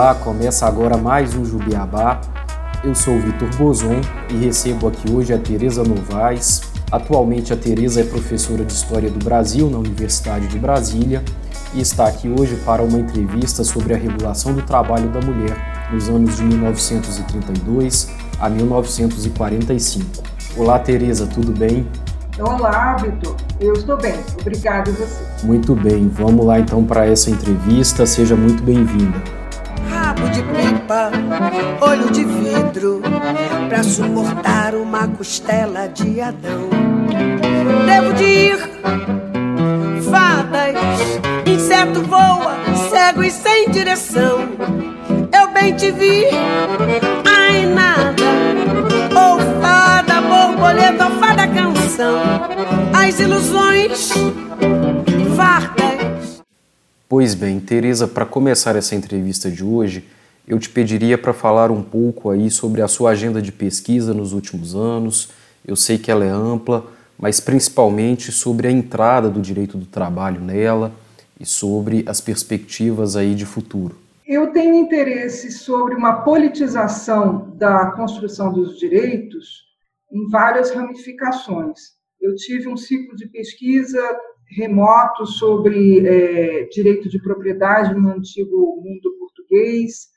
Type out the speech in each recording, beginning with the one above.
Olá, começa agora mais um Jubiabá. Eu sou o Vitor Bozon e recebo aqui hoje a Tereza Novaes. Atualmente a Tereza é professora de História do Brasil na Universidade de Brasília e está aqui hoje para uma entrevista sobre a regulação do trabalho da mulher nos anos de 1932 a 1945. Olá, Tereza, tudo bem? Olá, Vitor. Eu estou bem. Obrigada e você. Muito bem. Vamos lá então para essa entrevista. Seja muito bem-vinda. Rabo de pipa, olho de vidro, para suportar uma costela de Adão. Devo de ir, fadas, inseto voa, cego e sem direção. Eu bem te vi, ai nada, ou fada, borboleta, ou fada canção, as ilusões fartas. Pois bem, Teresa, para começar essa entrevista de hoje, eu te pediria para falar um pouco aí sobre a sua agenda de pesquisa nos últimos anos. Eu sei que ela é ampla, mas principalmente sobre a entrada do direito do trabalho nela e sobre as perspectivas aí de futuro. Eu tenho interesse sobre uma politização da construção dos direitos em várias ramificações. Eu tive um ciclo de pesquisa remoto sobre é, direito de propriedade no antigo mundo português,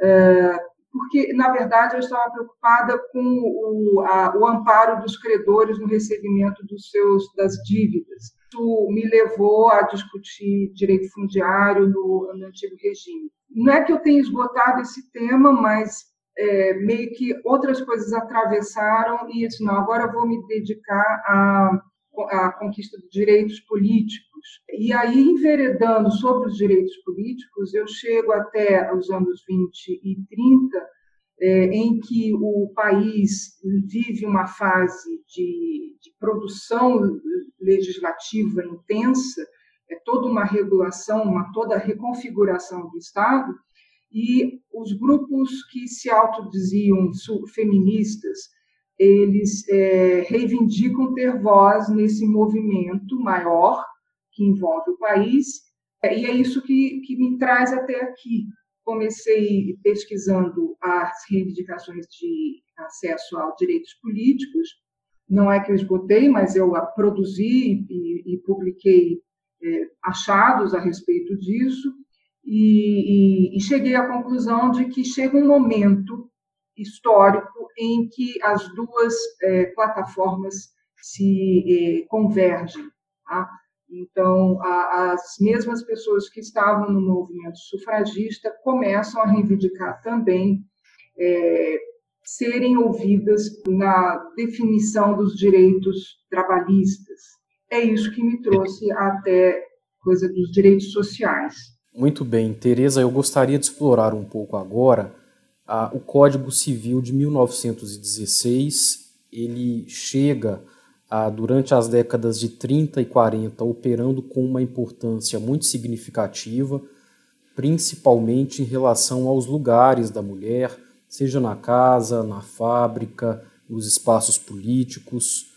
é, porque, na verdade, eu estava preocupada com o, a, o amparo dos credores no recebimento dos seus, das dívidas. Isso me levou a discutir direito fundiário no, no antigo regime. Não é que eu tenha esgotado esse tema, mas é, meio que outras coisas atravessaram e disse, não, agora vou me dedicar a a conquista de direitos políticos. E aí, enveredando sobre os direitos políticos, eu chego até os anos 20 e 30, é, em que o país vive uma fase de, de produção legislativa intensa, é toda uma regulação, uma toda a reconfiguração do Estado, e os grupos que se autodiziam feministas eles é, reivindicam ter voz nesse movimento maior que envolve o país, e é isso que, que me traz até aqui. Comecei pesquisando as reivindicações de acesso aos direitos políticos, não é que eu esgotei, mas eu produzi e, e publiquei é, achados a respeito disso, e, e, e cheguei à conclusão de que chega um momento histórico em que as duas é, plataformas se é, convergem. Tá? Então, a, as mesmas pessoas que estavam no movimento sufragista começam a reivindicar também é, serem ouvidas na definição dos direitos trabalhistas. É isso que me trouxe até coisa dos direitos sociais. Muito bem, Tereza, eu gostaria de explorar um pouco agora o Código Civil de 1916 ele chega a, durante as décadas de 30 e 40 operando com uma importância muito significativa, principalmente em relação aos lugares da mulher, seja na casa, na fábrica, nos espaços políticos.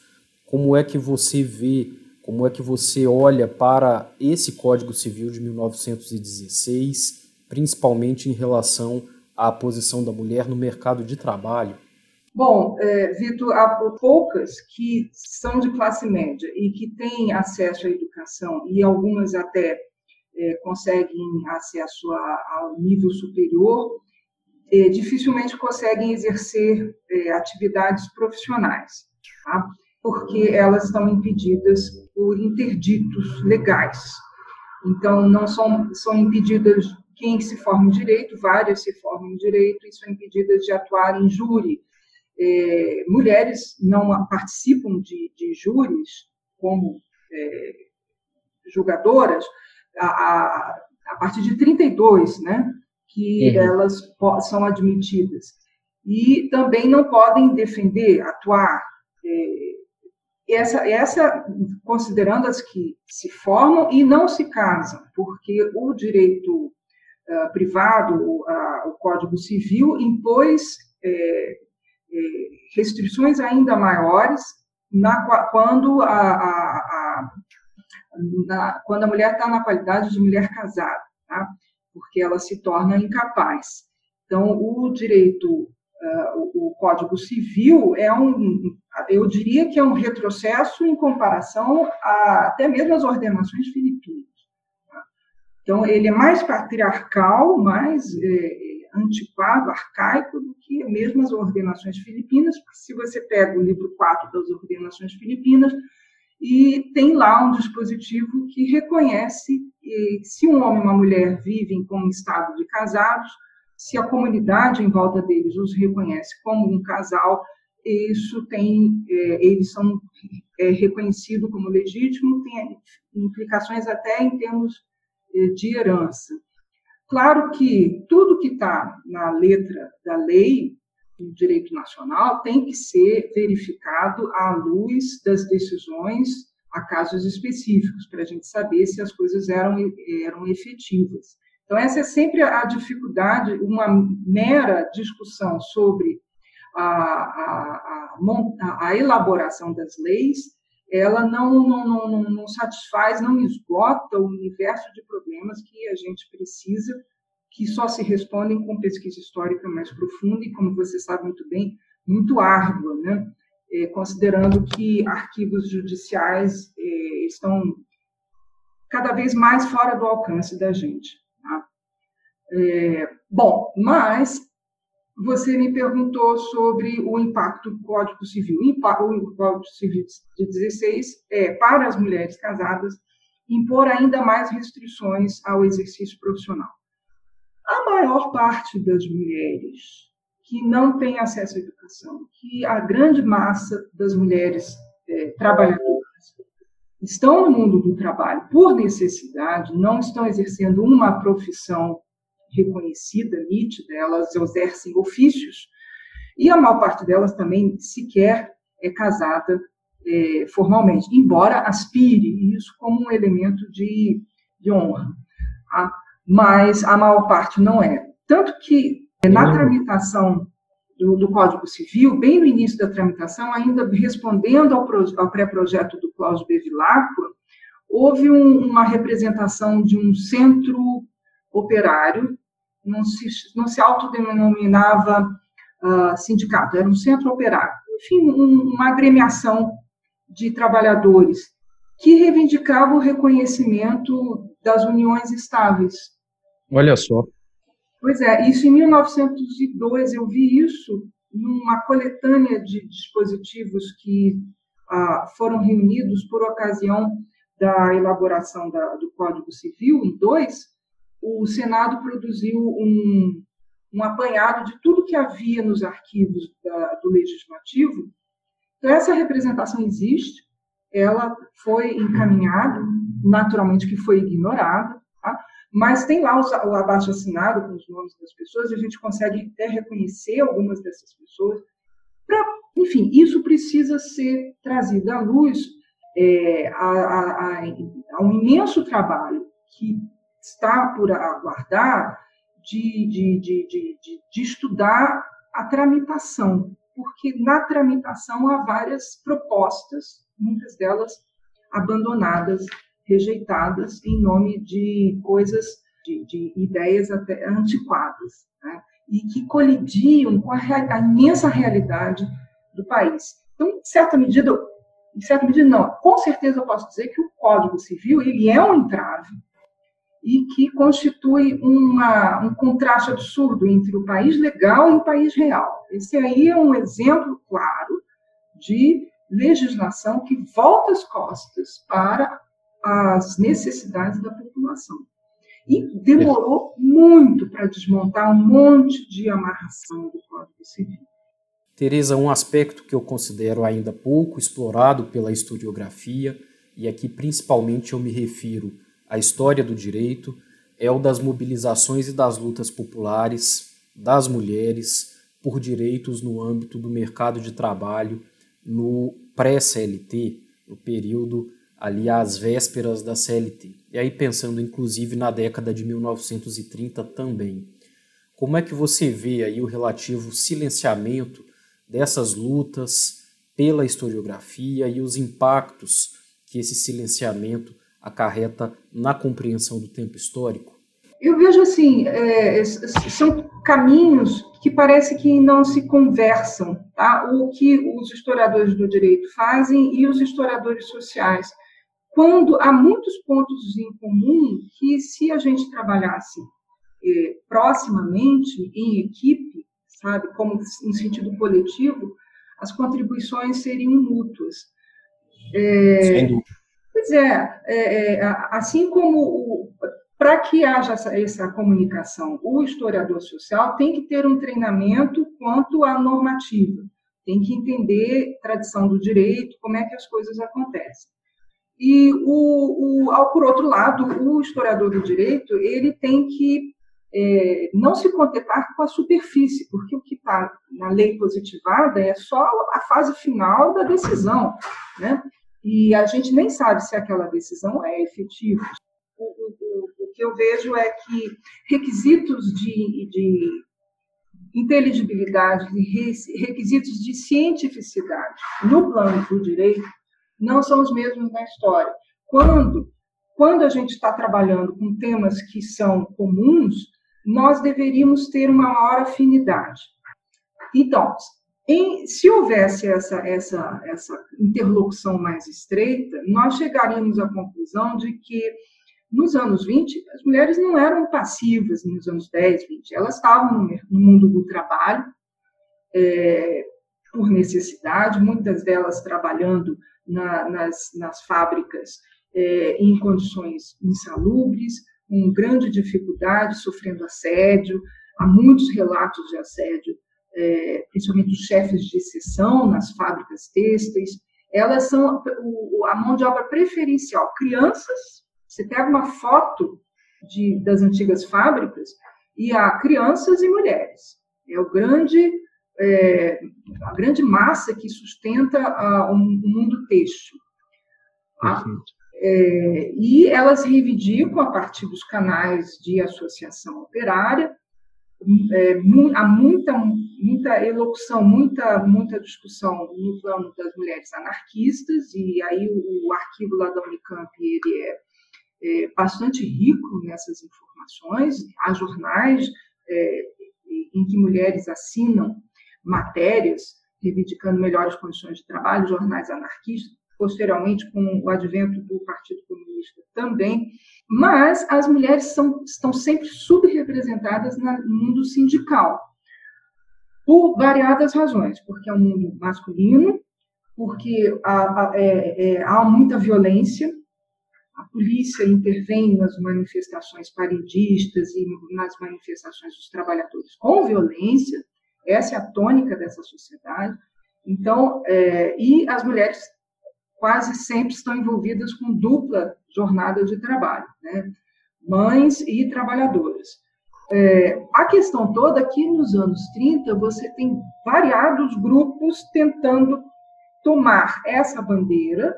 Como é que você vê, como é que você olha para esse Código Civil de 1916, principalmente em relação a posição da mulher no mercado de trabalho? Bom, é, Vitor, há poucas que são de classe média e que têm acesso à educação, e algumas até é, conseguem acesso a, ao nível superior, é, dificilmente conseguem exercer é, atividades profissionais, tá? porque elas estão impedidas por interditos legais. Então, não são, são impedidas quem se forma em direito, várias se formam em direito e são impedidas de atuar em júri. É, mulheres não participam de, de júris como é, julgadoras a, a, a, partir de 32, né, que uhum. elas são admitidas. E também não podem defender, atuar. É, essa, essa, considerando as que se formam e não se casam, porque o direito uh, privado, uh, o Código Civil, impôs é, é, restrições ainda maiores na, quando, a, a, a na, quando a mulher está na qualidade de mulher casada. Tá? porque ela se torna incapaz. Então, o direito, uh, o Código Civil é um, eu diria que é um retrocesso em comparação a até mesmo as ordenações filipinas. Então, ele é mais patriarcal, mais é, antiquado, arcaico do que mesmo as ordenações filipinas, porque se você pega o livro 4 das ordenações filipinas, e tem lá um dispositivo que reconhece que se um homem e uma mulher vivem como estado de casados, se a comunidade em volta deles os reconhece como um casal, isso tem, é, eles são é, reconhecidos como legítimo, tem implicações até em termos é, de herança. Claro que tudo que está na letra da lei do direito nacional tem que ser verificado à luz das decisões a casos específicos, para a gente saber se as coisas eram, eram efetivas. Então, essa é sempre a dificuldade, uma mera discussão sobre a, a, a, a elaboração das leis, ela não, não, não, não satisfaz, não esgota o universo de problemas que a gente precisa, que só se respondem com pesquisa histórica mais profunda e, como você sabe muito bem, muito árdua, né? É, considerando que arquivos judiciais é, estão cada vez mais fora do alcance da gente. É, bom, mas você me perguntou sobre o impacto do Código Civil. O Código Civil de 16 é, para as mulheres casadas, impor ainda mais restrições ao exercício profissional. A maior parte das mulheres que não tem acesso à educação, que a grande massa das mulheres é, trabalhadoras estão no mundo do trabalho por necessidade, não estão exercendo uma profissão reconhecida, nítida, elas exercem ofícios, e a maior parte delas também sequer é casada é, formalmente, embora aspire isso como um elemento de, de honra. Tá? Mas a maior parte não é. Tanto que na tramitação do, do, Código Civil, bem no início da tramitação, ainda respondendo ao, ao pré-projeto do Cláudio Bevilacqua, houve um, uma representação de um centro operário não se, não se autodenominava uh, sindicato, era um centro operário. Enfim, um, uma agremiação de trabalhadores que reivindicava o reconhecimento das uniões estáveis. Olha só. Pois é, isso em 1902, eu vi isso numa coletânea de dispositivos que ah, foram reunidos por ocasião da elaboração da, do Código Civil, em dois, o Senado produziu um, um apanhado de tudo que havia nos arquivos da, do Legislativo. Então, essa representação existe, ela foi encaminhada, naturalmente que foi ignorada, tá? mas tem lá o abaixo assinado com os nomes das pessoas, e a gente consegue até reconhecer algumas dessas pessoas. Pra, enfim, isso precisa ser trazido à luz é, a, a, a, um imenso trabalho que está por aguardar de, de, de, de, estudar a tramitação, porque na tramitação há várias propostas, muitas delas abandonadas, rejeitadas em nome de coisas, de, de ideias até antiquadas, né? e que colidiam com a, a, imensa realidade do país. Então, em certa medida, em certa medida não, com certeza eu posso dizer que o Código Civil ele é um entrave e que constitui uma, um contraste absurdo entre o país legal e o país real. Esse aí é um exemplo claro de legislação que volta as costas para as necessidades da população. E demorou muito para desmontar um monte de amarração do Código Civil. Tereza, um aspecto que eu considero ainda pouco explorado pela historiografia, e aqui principalmente eu me refiro a história do direito é o das mobilizações e das lutas populares das mulheres por direitos no âmbito do mercado de trabalho no pré-CLT, no período ali às vésperas da CLT. E aí pensando inclusive na década de 1930 também. Como é que você vê aí o relativo silenciamento dessas lutas pela historiografia e os impactos que esse silenciamento acarreta na compreensão do tempo histórico? Eu vejo assim, é, são caminhos que parece que não se conversam, tá? O que os historiadores do direito fazem e os historiadores sociais, quando há muitos pontos em comum que, se a gente trabalhasse é, proximamente em equipe, sabe, como no sentido coletivo, as contribuições seriam mútuas. É, Sem dúvida. Pois é, é, é assim como para que haja essa, essa, comunicação, o historiador social tem que ter um treinamento quanto à normativa, tem que entender tradição do direito, como é que as coisas acontecem. E, o, o, por outro lado, o historiador do direito ele tem que é, não se contentar com a superfície, porque o que está na lei positivada é só a fase final da decisão, né? E a gente nem sabe se aquela decisão é efetiva. O, o, o que eu vejo é que requisitos de, de inteligibilidade, requisitos de cientificidade no plano do direito não são os mesmos na história. Quando, quando a gente está trabalhando com temas que são comuns, nós deveríamos ter uma maior afinidade. Então, em, se houvesse essa, essa, essa interlocução mais estreita, nós chegaríamos à conclusão de que nos anos 20, as mulheres não eram passivas nos anos 10, 20, elas estavam no, mundo do trabalho, é, por necessidade, muitas delas trabalhando na, nas, nas fábricas é, em condições insalubres, com grande dificuldade, sofrendo assédio. Há muitos relatos de assédio, é, principalmente dos chefes de seção nas fábricas têxteis. Elas são a mão de obra preferencial. Crianças, você pega uma foto de, das antigas fábricas e há crianças e mulheres. É o grande é, a grande massa que sustenta o mundo têxtil. É, e elas reivindicam, a partir dos canais de associação operária, é, há muita, muita elocução, muita, muita discussão no plano das mulheres anarquistas, e aí o, o arquivo lá da Unicamp ele é, é, bastante rico nessas informações. Há jornais é, em que mulheres assinam matérias reivindicando melhores condições de trabalho, jornais anarquistas, posteriormente com o advento do Partido Comunista também, mas as mulheres são, estão sempre subrepresentadas no mundo sindical, por variadas razões, porque é um mundo masculino, porque há, é, é, há muita violência, a polícia intervém nas manifestações paredistas e nas manifestações dos trabalhadores com violência, essa é a tônica dessa sociedade. Então, é, e as mulheres quase sempre estão envolvidas com dupla jornada de trabalho, né? mães e trabalhadoras. É, a questão toda é que nos anos 30 você tem variados grupos tentando tomar essa bandeira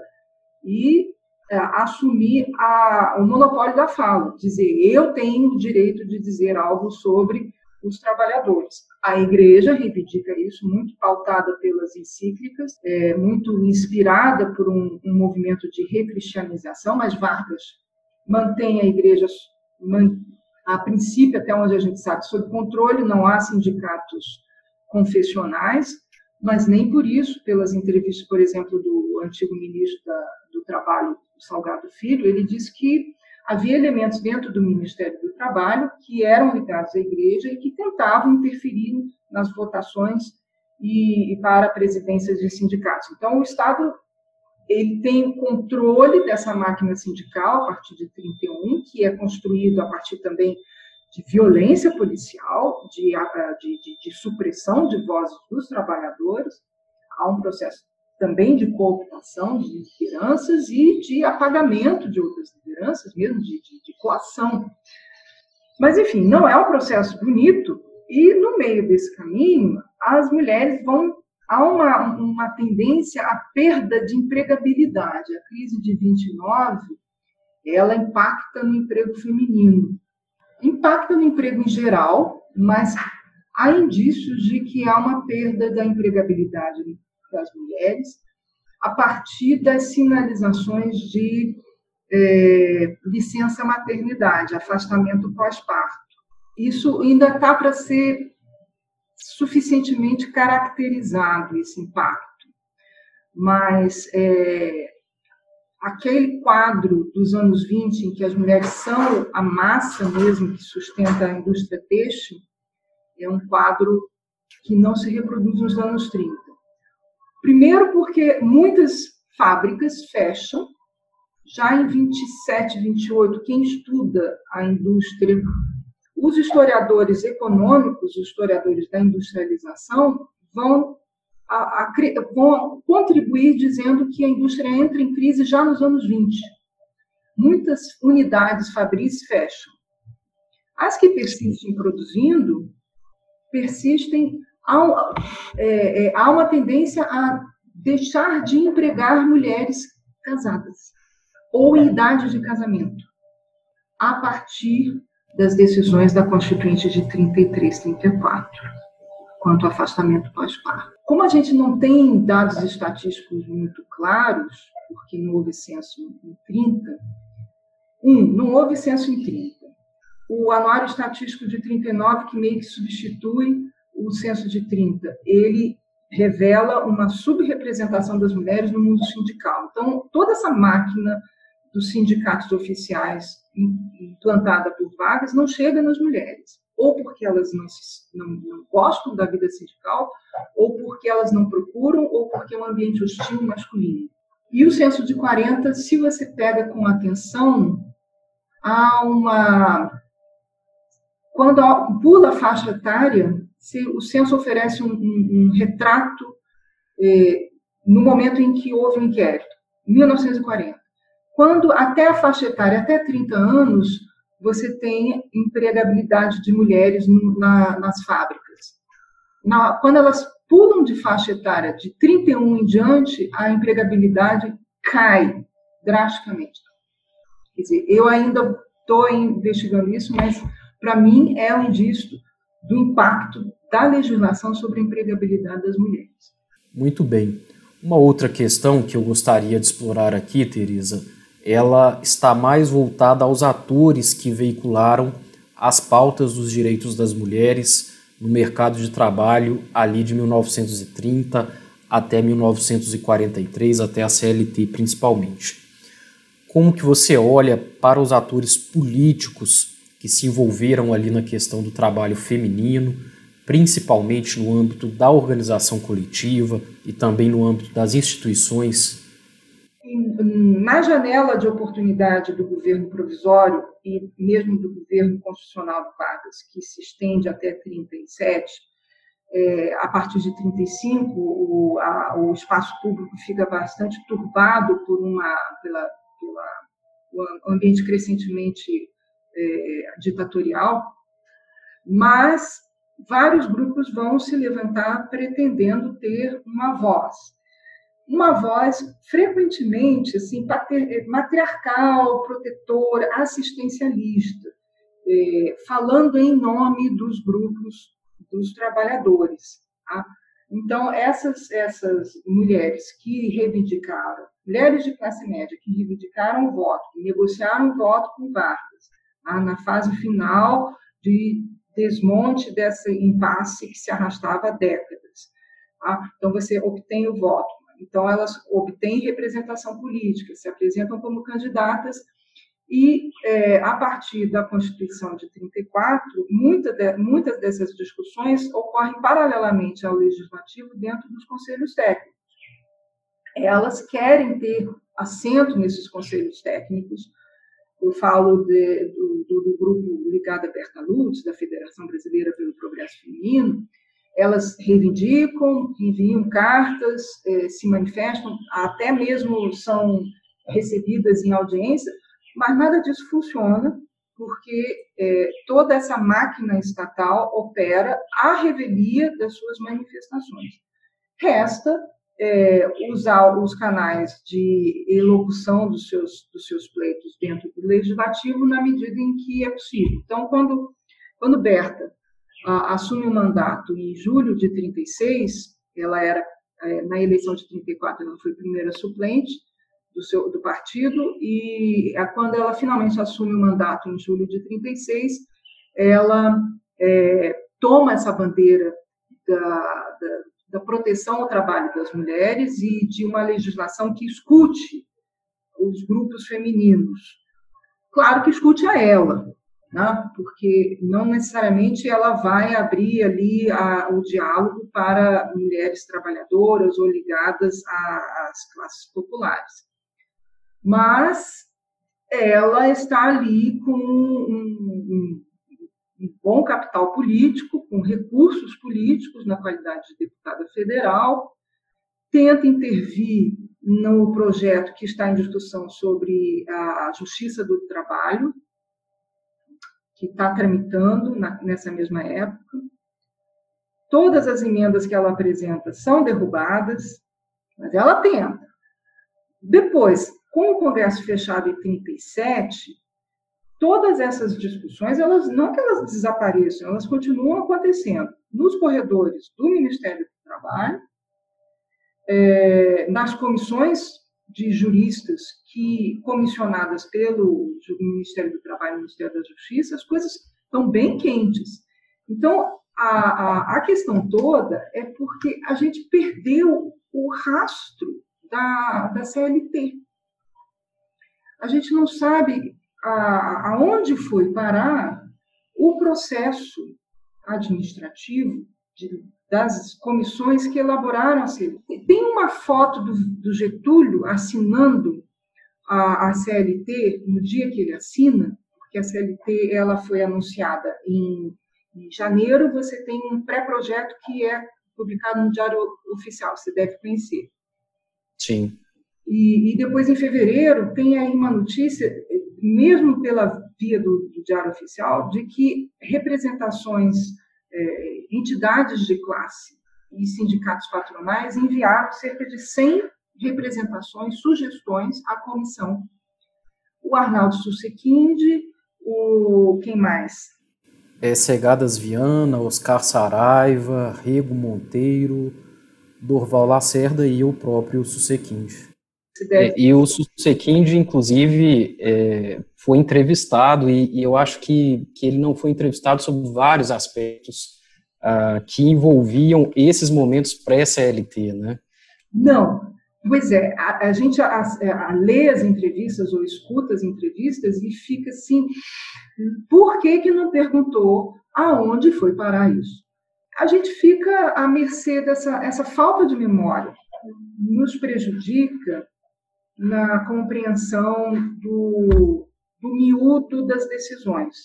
e é, assumir a, o monopólio da fala, dizer eu tenho o direito de dizer algo sobre os trabalhadores. A igreja reivindica isso, muito pautada pelas encíclicas, é, muito inspirada por um, um movimento de recristianização, mas Vargas mantém a igreja, a princípio, até onde a gente sabe, sob controle, não há sindicatos confessionais, mas nem por isso, pelas entrevistas, por exemplo, do antigo ministro da, do Trabalho, Salgado Filho, ele diz que havia elementos dentro do Ministério do Trabalho que eram ligados à igreja e que tentavam interferir nas votações e, e para presidências de sindicatos. Então, o Estado ele tem o controle dessa máquina sindical a partir de 31, que é construído a partir também de violência policial, de, de, de, de supressão de vozes dos trabalhadores. Há um processo também de cooptação de lideranças e de apagamento de outras lideranças, mesmo de, de, de coação. Mas, enfim, não é um processo bonito, e no meio desse caminho, as mulheres vão. Há uma, uma tendência à perda de empregabilidade. A crise de 29 ela impacta no emprego feminino. Impacta no emprego em geral, mas há indícios de que há uma perda da empregabilidade das mulheres a partir das sinalizações de é, licença maternidade, afastamento pós-parto. Isso ainda está para ser suficientemente caracterizado, esse impacto. Mas é, aquele quadro dos anos 20, em que as mulheres são a massa mesmo que sustenta a indústria têxtil, é um quadro que não se reproduz nos anos 30. Primeiro, porque muitas fábricas fecham, já em 27, 28, quem estuda a indústria, os historiadores econômicos, os historiadores da industrialização, vão, a, a, vão contribuir dizendo que a indústria entra em crise já nos anos 20. Muitas unidades fabris fecham. As que persistem produzindo, persistem, há, é, é, há uma tendência a deixar de empregar mulheres casadas ou em idade de casamento, a partir das decisões da Constituinte de 33, 34, quanto ao afastamento pós-parto. Como a gente não tem dados estatísticos muito claros, porque não houve censo em 30, um, não houve censo em 30. O anuário estatístico de 39, que meio que substitui o censo de 30, ele revela uma subrepresentação das mulheres no mundo sindical. Então, toda essa máquina dos sindicatos oficiais implantada por vagas não chega nas mulheres, ou porque elas não, se, não, não gostam da vida sindical, ou porque elas não procuram, ou porque é um ambiente hostil masculino. E o censo de 40, se você pega com atenção, há uma. Quando pula a faixa etária, o censo oferece um, um, um retrato eh, no momento em que houve o um inquérito, 1940. Quando até a faixa etária, até 30 anos, você tem empregabilidade de mulheres no, na, nas fábricas. Na, quando elas pulam de faixa etária de 31 em diante, a empregabilidade cai drasticamente. Quer dizer, eu ainda estou investigando isso, mas para mim é um indício do impacto da legislação sobre a empregabilidade das mulheres. Muito bem. Uma outra questão que eu gostaria de explorar aqui, Teresa, ela está mais voltada aos atores que veicularam as pautas dos direitos das mulheres no mercado de trabalho ali de 1930 até 1943, até a CLT principalmente. Como que você olha para os atores políticos que se envolveram ali na questão do trabalho feminino, principalmente no âmbito da organização coletiva e também no âmbito das instituições? Na janela de oportunidade do governo provisório e mesmo do governo constitucional do Vargas, que se estende até 37, é, a partir de 35, o, a, o espaço público fica bastante turbado por uma, pela, pela um ambiente crescentemente é, ditatorial, mas vários grupos vão se levantar pretendendo ter uma voz. Uma voz frequentemente assim, matriarcal, protetora, assistencialista, é, falando em nome dos grupos dos trabalhadores. Tá? Então, essas, essas mulheres que reivindicaram, mulheres de classe média que reivindicaram o voto, que negociaram o voto com Vargas, tá? na fase final de desmonte desse impasse que se arrastava há décadas. Tá? Então, você obtém o voto. Então, elas obtêm representação política, se apresentam como candidatas e, é, a partir da Constituição de 34, muita de, muitas dessas discussões ocorrem paralelamente ao legislativo dentro dos conselhos técnicos. Elas querem ter assento nesses conselhos técnicos, eu falo de, do, do, do, grupo ligado a Lutz, da Federação Brasileira pelo Progresso Feminino, elas reivindicam, enviam cartas, eh, se manifestam, até mesmo são recebidas em audiência, mas nada disso funciona, porque eh, toda essa máquina estatal opera à revelia das suas manifestações. Resta é, usar os canais de elocução dos seus, dos seus pleitos dentro do legislativo na medida em que é possível. Então, quando, quando Berta a, assume o mandato em julho de 36, ela era, é, na eleição de 34, ela foi primeira suplente, do, seu, do partido, e quando ela finalmente assume o mandato em julho de 36, ela é, toma essa bandeira da, da, da, proteção ao trabalho das mulheres e de uma legislação que escute os grupos femininos. Claro que escute a ela, né? porque não necessariamente ela vai abrir ali a, o diálogo para mulheres trabalhadoras ou ligadas às classes populares. Mas ela está ali com um, um, bom capital político, com recursos políticos na qualidade de deputada federal, tenta intervir no projeto que está em discussão sobre a justiça do trabalho, que está tramitando na, nessa mesma época. Todas as emendas que ela apresenta são derrubadas, mas ela tenta. Depois, com o Congresso fechado em 37, todas essas discussões, elas não que elas desapareçam, elas continuam acontecendo nos corredores do Ministério do Trabalho, é, nas comissões de juristas que comissionadas pelo Ministério do Trabalho e Ministério da Justiça, as coisas estão bem quentes. Então, a, a, a questão toda é porque a gente perdeu o rastro da, da CLT. A gente não sabe a, aonde foi parar o processo administrativo de, das comissões que elaboraram a CLT. Tem uma foto do, do Getúlio assinando a, a, CLT no dia que ele assina, porque a CLT ela foi anunciada em, em janeiro, você tem um pré-projeto que é publicado no Diário Oficial, você deve conhecer. Sim. E, e depois, em fevereiro, tem aí uma notícia, mesmo pela via do, do Diário Oficial, de que representações é, entidades de classe e sindicatos patronais enviaram cerca de 100 representações, sugestões à comissão. O Arnaldo Susequinde, o quem mais? É, Cegadas Viana, Oscar Saraiva, Rego Monteiro, Dorval Lacerda e o próprio Susequinde. Deve... E o Susequinde, inclusive, é, foi entrevistado, e, e, eu acho que, que ele não foi entrevistado sobre vários aspectos uh, que envolviam esses momentos pré-CLT, né? Não, pois é, a, a gente a, a, lê as entrevistas ou escuta as entrevistas e fica assim, por que que não perguntou aonde foi parar isso? A gente fica à mercê dessa essa falta de memória, nos prejudica na compreensão do, do miúdo das decisões.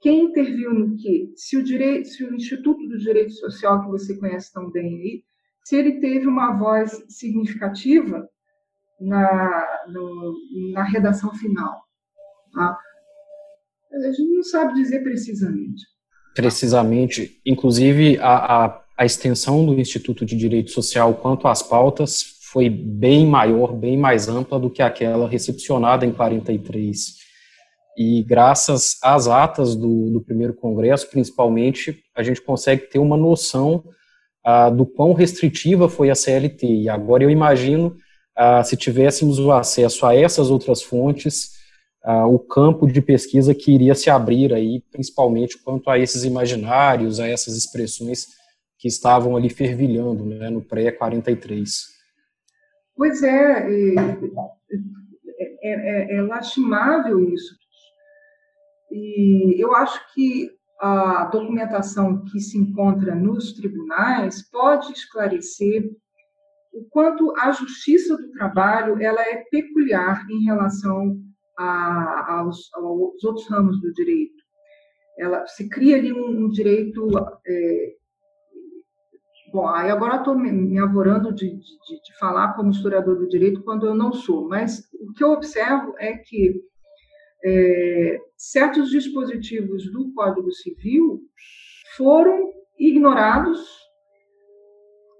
Quem interviu no quê? Se o, direito, se o Instituto do Direito Social, que você conhece tão bem aí, se ele teve uma voz significativa na, no, na redação final. Tá? A gente não sabe dizer precisamente. Precisamente. Inclusive, a, a, a extensão do Instituto de Direito Social quanto às pautas foi bem maior, bem mais ampla do que aquela recepcionada em 43. E graças às atas do, do primeiro congresso, principalmente, a gente consegue ter uma noção ah, do quão restritiva foi a CLT. E agora eu imagino, ah, se tivéssemos o acesso a essas outras fontes, ah, o campo de pesquisa que iria se abrir aí, principalmente quanto a esses imaginários, a essas expressões que estavam ali fervilhando né, no pré-43. Pois é, é, é, é lastimável isso. E eu acho que a documentação que se encontra nos tribunais pode esclarecer o quanto a justiça do trabalho ela é peculiar em relação a, aos, aos, outros ramos do direito. Ela se cria ali um, um direito é, Bom, aí agora estou me avorando de, de, de, falar como historiador do direito quando eu não sou, mas o que eu observo é que é, certos dispositivos do Código Civil foram ignorados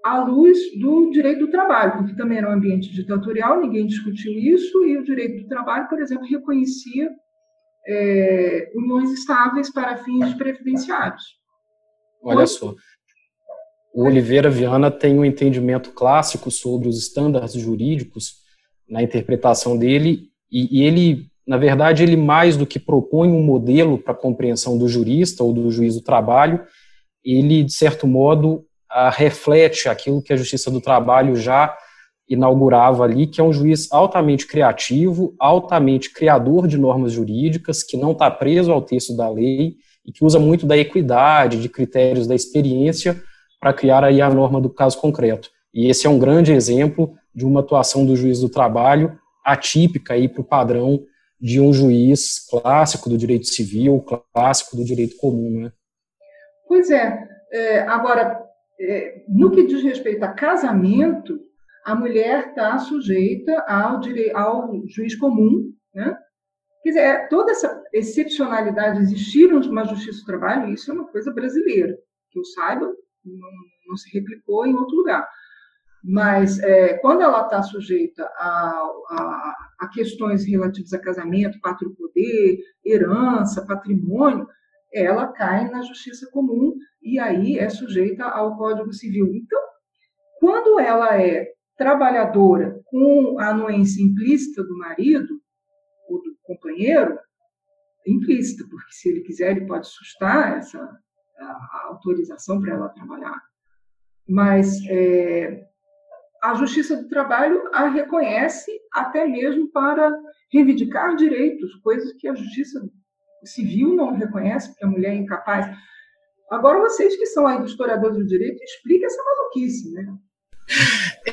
à luz do direito do trabalho, porque também era um ambiente ditatorial, ninguém discutiu isso, e o direito do trabalho, por exemplo, reconhecia é, uniões estáveis para fins previdenciários. Olha só, o Oliveira Viana tem um entendimento clássico sobre os estándares jurídicos na interpretação dele, e, e ele, na verdade, ele mais do que propõe um modelo para a compreensão do jurista ou do juiz do trabalho, ele, de certo modo, a, reflete aquilo que a Justiça do Trabalho já inaugurava ali, que é um juiz altamente criativo, altamente criador de normas jurídicas, que não está preso ao texto da lei e que usa muito da equidade, de critérios da experiência para criar aí a norma do caso concreto. E esse é um grande exemplo de uma atuação do juiz do trabalho atípica aí para o padrão de um juiz clássico do direito civil, clássico do direito comum, né? Pois é. é agora, é, no que diz respeito a casamento, a mulher está sujeita ao, ao juiz comum, né? Quer dizer, é, toda essa excepcionalidade existir uma justiça do trabalho, isso é uma coisa brasileira. Que eu saiba, não, não se replicou em outro lugar. Mas é, quando ela está sujeita a, a, a, questões relativas a casamento, pátrio poder, herança, patrimônio, ela cai na justiça comum e aí é sujeita ao Código Civil. Então, quando ela é trabalhadora com a anuência implícita do marido ou do companheiro, é implícita, porque se ele quiser, ele pode sustar essa a autorização para ela trabalhar. Mas é, a Justiça do Trabalho a reconhece até mesmo para reivindicar direitos, coisas que a Justiça Civil não reconhece, porque a mulher é incapaz. Agora, vocês que são aí historiadores do direito, expliquem essa maluquice, né?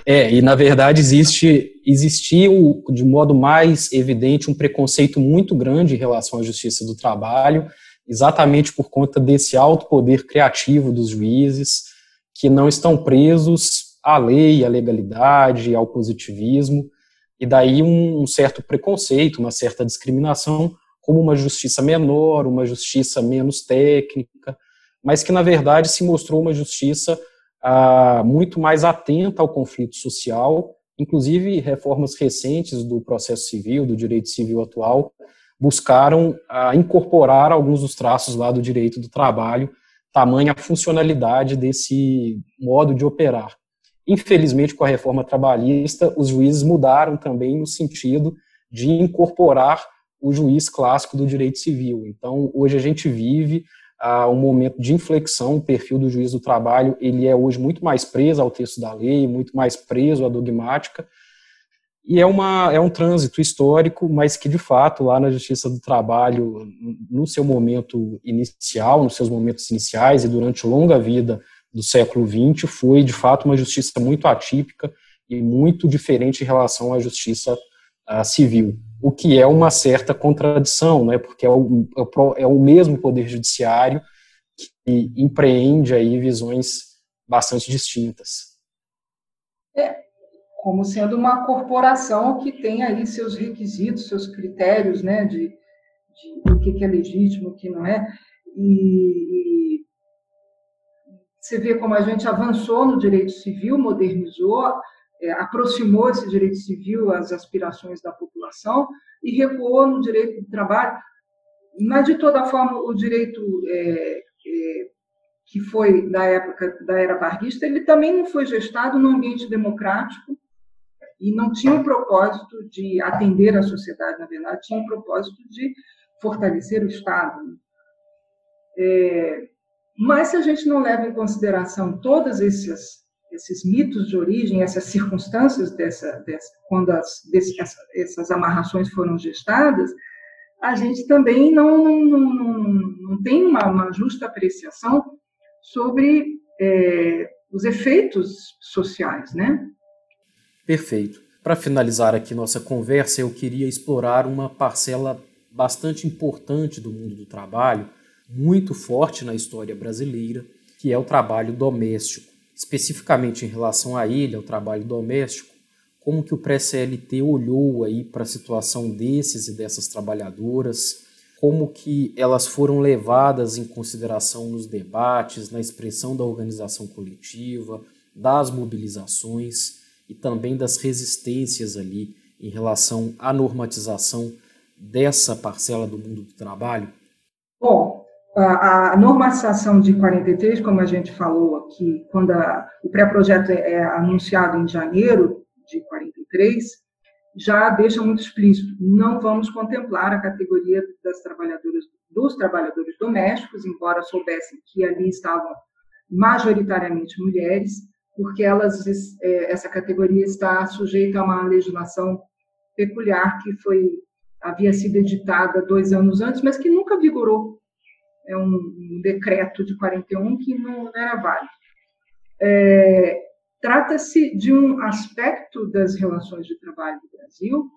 É, e na verdade existe existia de modo mais evidente um preconceito muito grande em relação à justiça do trabalho, exatamente por conta desse alto poder criativo dos juízes que não estão presos à lei, à legalidade, ao positivismo, e daí um, certo preconceito, uma certa discriminação como uma justiça menor, uma justiça menos técnica, mas que na verdade se mostrou uma justiça ah, muito mais atenta ao conflito social, inclusive reformas recentes do processo civil, do direito civil atual, buscaram ah, incorporar alguns dos traços lá do direito do trabalho, tamanha a funcionalidade desse modo de operar. Infelizmente, com a reforma trabalhista, os juízes mudaram também no sentido de incorporar o juiz clássico do direito civil. Então, hoje a gente vive uh, um momento de inflexão, o perfil do juiz do trabalho, ele é hoje muito mais preso ao texto da lei, muito mais preso à dogmática, e é, uma, é um trânsito histórico, mas que, de fato, lá na Justiça do Trabalho, no seu momento inicial, nos seus momentos iniciais e durante longa vida do século XX foi, de fato, uma justiça muito atípica e muito diferente em relação à justiça uh, civil, o que é uma certa contradição, né, porque é o, é, é o mesmo poder judiciário que empreende aí visões bastante distintas. É, como sendo uma corporação que tem aí seus requisitos, seus critérios, né, de, de o que é legítimo, o que não é, e, você vê como a gente avançou no direito civil, modernizou, é, aproximou esse direito civil às aspirações da população e recuou no direito do trabalho. Mas, de toda forma, o direito é, é, que foi da época da era barguista, ele também não foi gestado num ambiente democrático e não tinha o propósito de atender a sociedade, na verdade, tinha o propósito de fortalecer o Estado. Né? É, mas se a gente não leva em consideração todos esses, esses mitos de origem, essas circunstâncias dessa, dessa quando as, desse, essa, essas amarrações foram gestadas, a gente também não, não, não, não tem uma, uma, justa apreciação sobre é, os efeitos sociais, né? Perfeito. Para finalizar aqui nossa conversa, eu queria explorar uma parcela bastante importante do mundo do trabalho, muito forte na história brasileira, que é o trabalho doméstico. Especificamente em relação a ele, ao trabalho doméstico, como que o pré-CLT olhou aí para a situação desses e dessas trabalhadoras, como que elas foram levadas em consideração nos debates, na expressão da organização coletiva, das mobilizações e também das resistências ali em relação à normatização dessa parcela do mundo do trabalho? Bom, a, normatização de 43, como a gente falou aqui, quando a, o pré-projeto é, é anunciado em janeiro de 43, já deixa muito explícito, não vamos contemplar a categoria das trabalhadoras, dos trabalhadores domésticos, embora soubessem que ali estavam majoritariamente mulheres, porque elas, é, essa categoria está sujeita a uma legislação peculiar que foi havia sido editada dois anos antes, mas que nunca vigorou. É um, decreto de 41 que não era válido. É, Trata-se de um aspecto das relações de trabalho do Brasil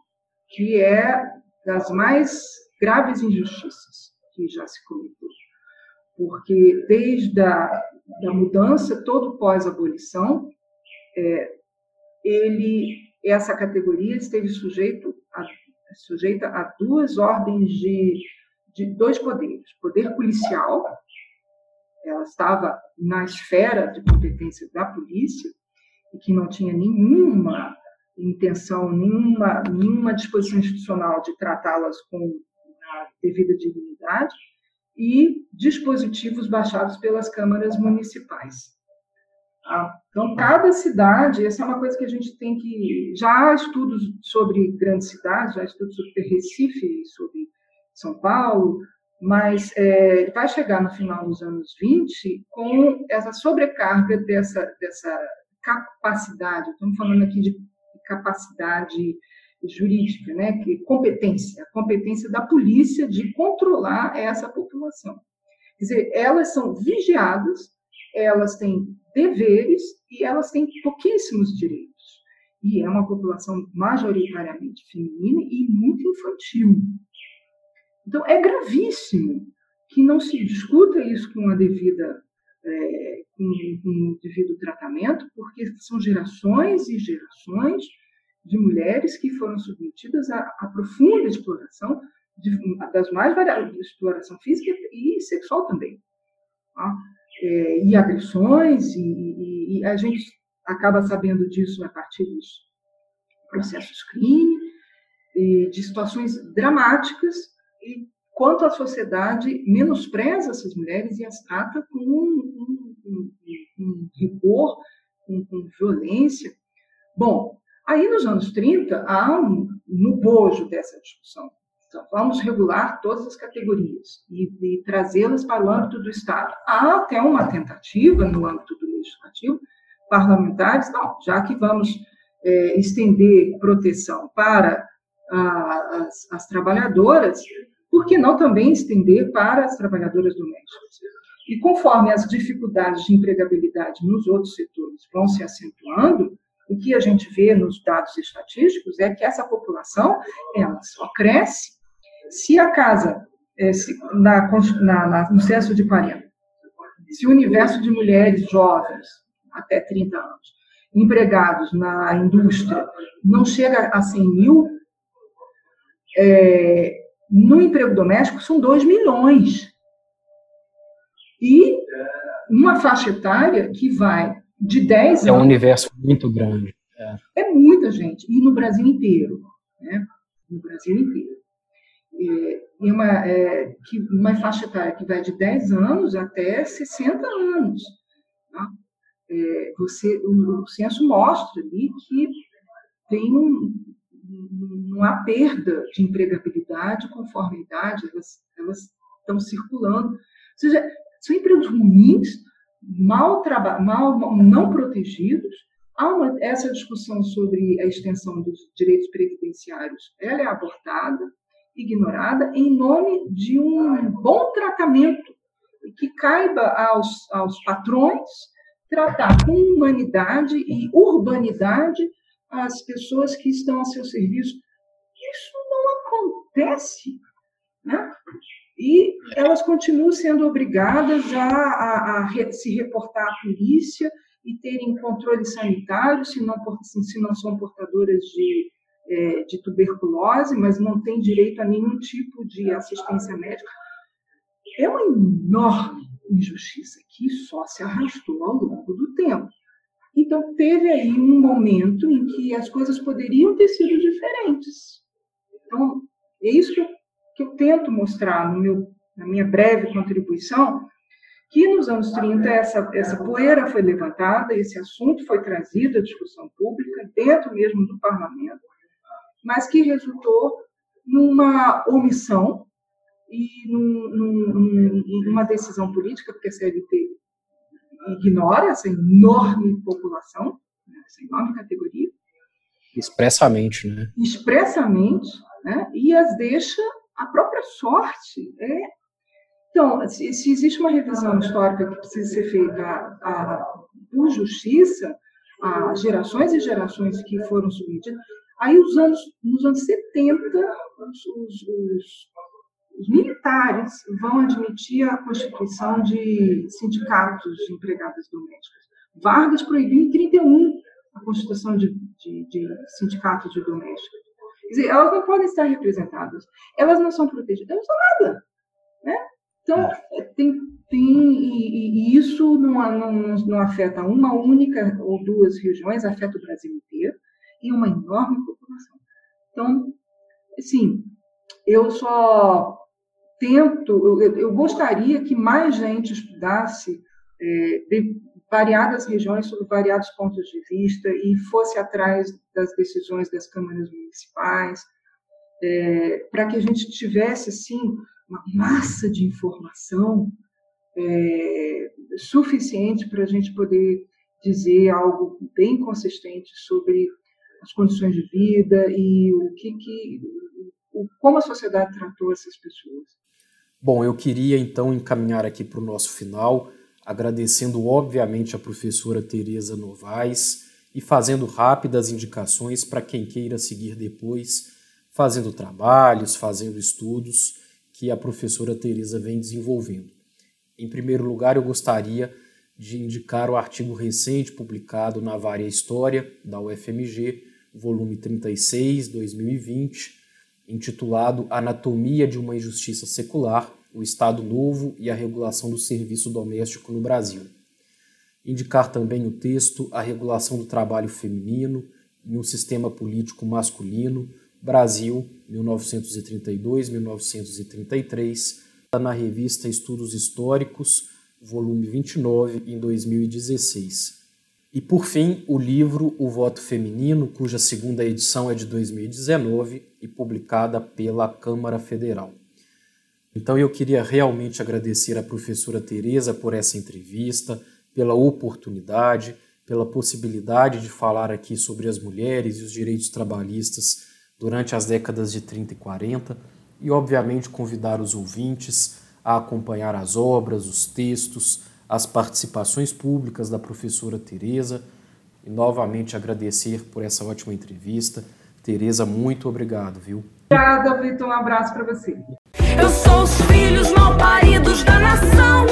que é das mais graves injustiças que já se cometeu. Porque desde a da mudança, todo pós-abolição, é, ele, essa categoria esteve sujeito a, sujeita a duas ordens de, de dois poderes. Poder policial, ela estava na esfera de competência da polícia, e que não tinha nenhuma intenção, nenhuma, nenhuma disposição institucional de tratá-las com a devida dignidade, e dispositivos baixados pelas câmaras municipais. Ah, então, cada cidade, essa é uma coisa que a gente tem que. Já há estudos sobre grandes cidades, já há estudos sobre Recife, sobre São Paulo, mas é, vai chegar no final dos anos 20 com essa sobrecarga dessa, dessa capacidade, estamos falando aqui de capacidade jurídica, né, que competência, a competência da polícia de controlar essa população. Quer dizer, elas são vigiadas, elas têm deveres e elas têm pouquíssimos direitos. E é uma população majoritariamente feminina e muito infantil. Então, é gravíssimo que não se discuta isso com a devida é, com, com o devido tratamento, porque são gerações e gerações de mulheres que foram submetidas a, a profunda exploração, de, das mais variadas, exploração física e sexual também. Tá? É, e agressões, e, e, e, a gente acaba sabendo disso a partir dos processos crime, de situações dramáticas, e quanto a sociedade menospreza essas mulheres e as trata com um rigor, com, com violência. Bom, Aí, nos anos 30, há um, no bojo dessa discussão. Então, vamos regular todas as categorias e, e trazê-las para o âmbito do Estado. Há até uma tentativa no âmbito do legislativo, parlamentares, não, já que vamos é, estender proteção para a, as, as trabalhadoras, por que não também estender para as trabalhadoras domésticas? E conforme as dificuldades de empregabilidade nos outros setores vão se acentuando, o que a gente vê nos dados estatísticos é que essa população ela só cresce se a casa, é, se, na, na, no censo de 40, se o universo de mulheres jovens, até 30 anos, empregados na indústria, não chega a 100 mil, é, no emprego doméstico são 2 milhões. E uma faixa etária que vai de 10 É um universo muito grande. É. é muita gente, e no Brasil inteiro. Né? No Brasil inteiro. É, e uma, é, que uma faixa etária que vai de 10 anos até 60 anos. Tá? É, você, o, o censo mostra ali que tem um, não há perda de empregabilidade conforme a idade, elas, elas estão circulando. Ou seja, são empregos ruins, mal, mal não protegidos. Uma, essa discussão sobre a extensão dos direitos previdenciários, ela é abortada, ignorada, em nome de um bom tratamento que caiba aos, aos patrões tratar com humanidade e urbanidade as pessoas que estão a seu serviço. Isso não acontece. Né? E elas continuam sendo obrigadas a, a, a se reportar à polícia e terem controle sanitário, se não, se não são portadoras de, é, de tuberculose, mas não têm direito a nenhum tipo de assistência médica. É uma enorme injustiça que só se arrastou ao longo do tempo. Então, teve aí um momento em que as coisas poderiam ter sido diferentes. Então, é isso que eu que eu tento mostrar no meu, na minha breve contribuição, que nos anos 30 essa, essa poeira foi levantada, esse assunto foi trazido à discussão pública, dentro mesmo do parlamento, mas que resultou numa omissão e num, num, numa decisão política, porque a CLT ignora essa enorme população, né, essa enorme categoria. Expressamente, né? Expressamente, né? e as deixa à própria sorte. É... Então, se, se, existe uma revisão histórica que precisa ser feita a, a, por justiça, a gerações e gerações que foram submetidas, aí os anos, nos anos 70, os, os, os os militares vão admitir a constituição de sindicatos de empregadas domésticas. Vargas proibiu em 31 a constituição de, de, de sindicatos de domésticas. Quer dizer, elas não podem estar representadas, elas não são protegidas, elas não são nada. Né? Então, é, tem, tem e, e isso não, não, não afeta uma única ou duas regiões, afeta o Brasil inteiro e uma enorme população. Então, assim, eu só tento, eu, eu gostaria que mais gente estudasse é, de variadas regiões sob variados pontos de vista e fosse atrás das decisões das câmaras municipais, é, para que a gente tivesse assim uma massa de informação é, suficiente para a gente poder dizer algo bem consistente sobre as condições de vida e o que, que como a sociedade tratou essas pessoas. Bom, eu queria então encaminhar aqui para o nosso final, agradecendo obviamente a professora Tereza Novaes e fazendo rápidas indicações para quem queira seguir depois, fazendo trabalhos, fazendo estudos que a professora Tereza vem desenvolvendo. Em primeiro lugar, eu gostaria de indicar o artigo recente publicado na Varia História da UFMG, volume 36, 2020, intitulado Anatomia de uma Injustiça Secular, o Estado Novo e a Regulação do Serviço Doméstico no Brasil. Indicar também o texto A Regulação do Trabalho Feminino em um Sistema Político Masculino, Brasil, 1932-1933, na revista Estudos Históricos, volume 29, em 2016. E por fim, o livro O Voto Feminino, cuja segunda edição é de 2019 e publicada pela Câmara Federal. Então eu queria realmente agradecer à professora Tereza por essa entrevista, pela oportunidade, pela possibilidade de falar aqui sobre as mulheres e os direitos trabalhistas durante as décadas de 30 e 40 e obviamente convidar os ouvintes a acompanhar as obras, os textos, as participações públicas da professora Tereza e novamente agradecer por essa ótima entrevista. Tereza, muito obrigado, viu? Obrigada, Vitor. Um abraço para você. Eu sou os filhos mal paridos da nação.